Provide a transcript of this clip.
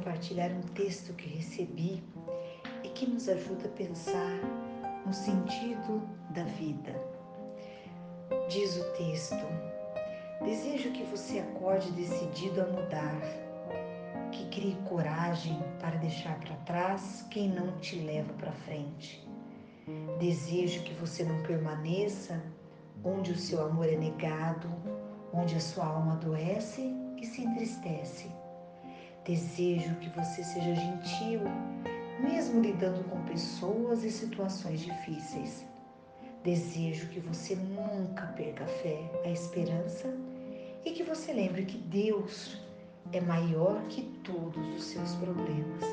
compartilhar um texto que recebi e que nos ajuda a pensar no sentido da vida. Diz o texto: Desejo que você acorde decidido a mudar, que crie coragem para deixar para trás quem não te leva para frente. Desejo que você não permaneça onde o seu amor é negado, onde a sua alma adoece e se entristece. Desejo que você seja gentil, mesmo lidando com pessoas e situações difíceis. Desejo que você nunca perca a fé, a esperança e que você lembre que Deus é maior que todos os seus problemas.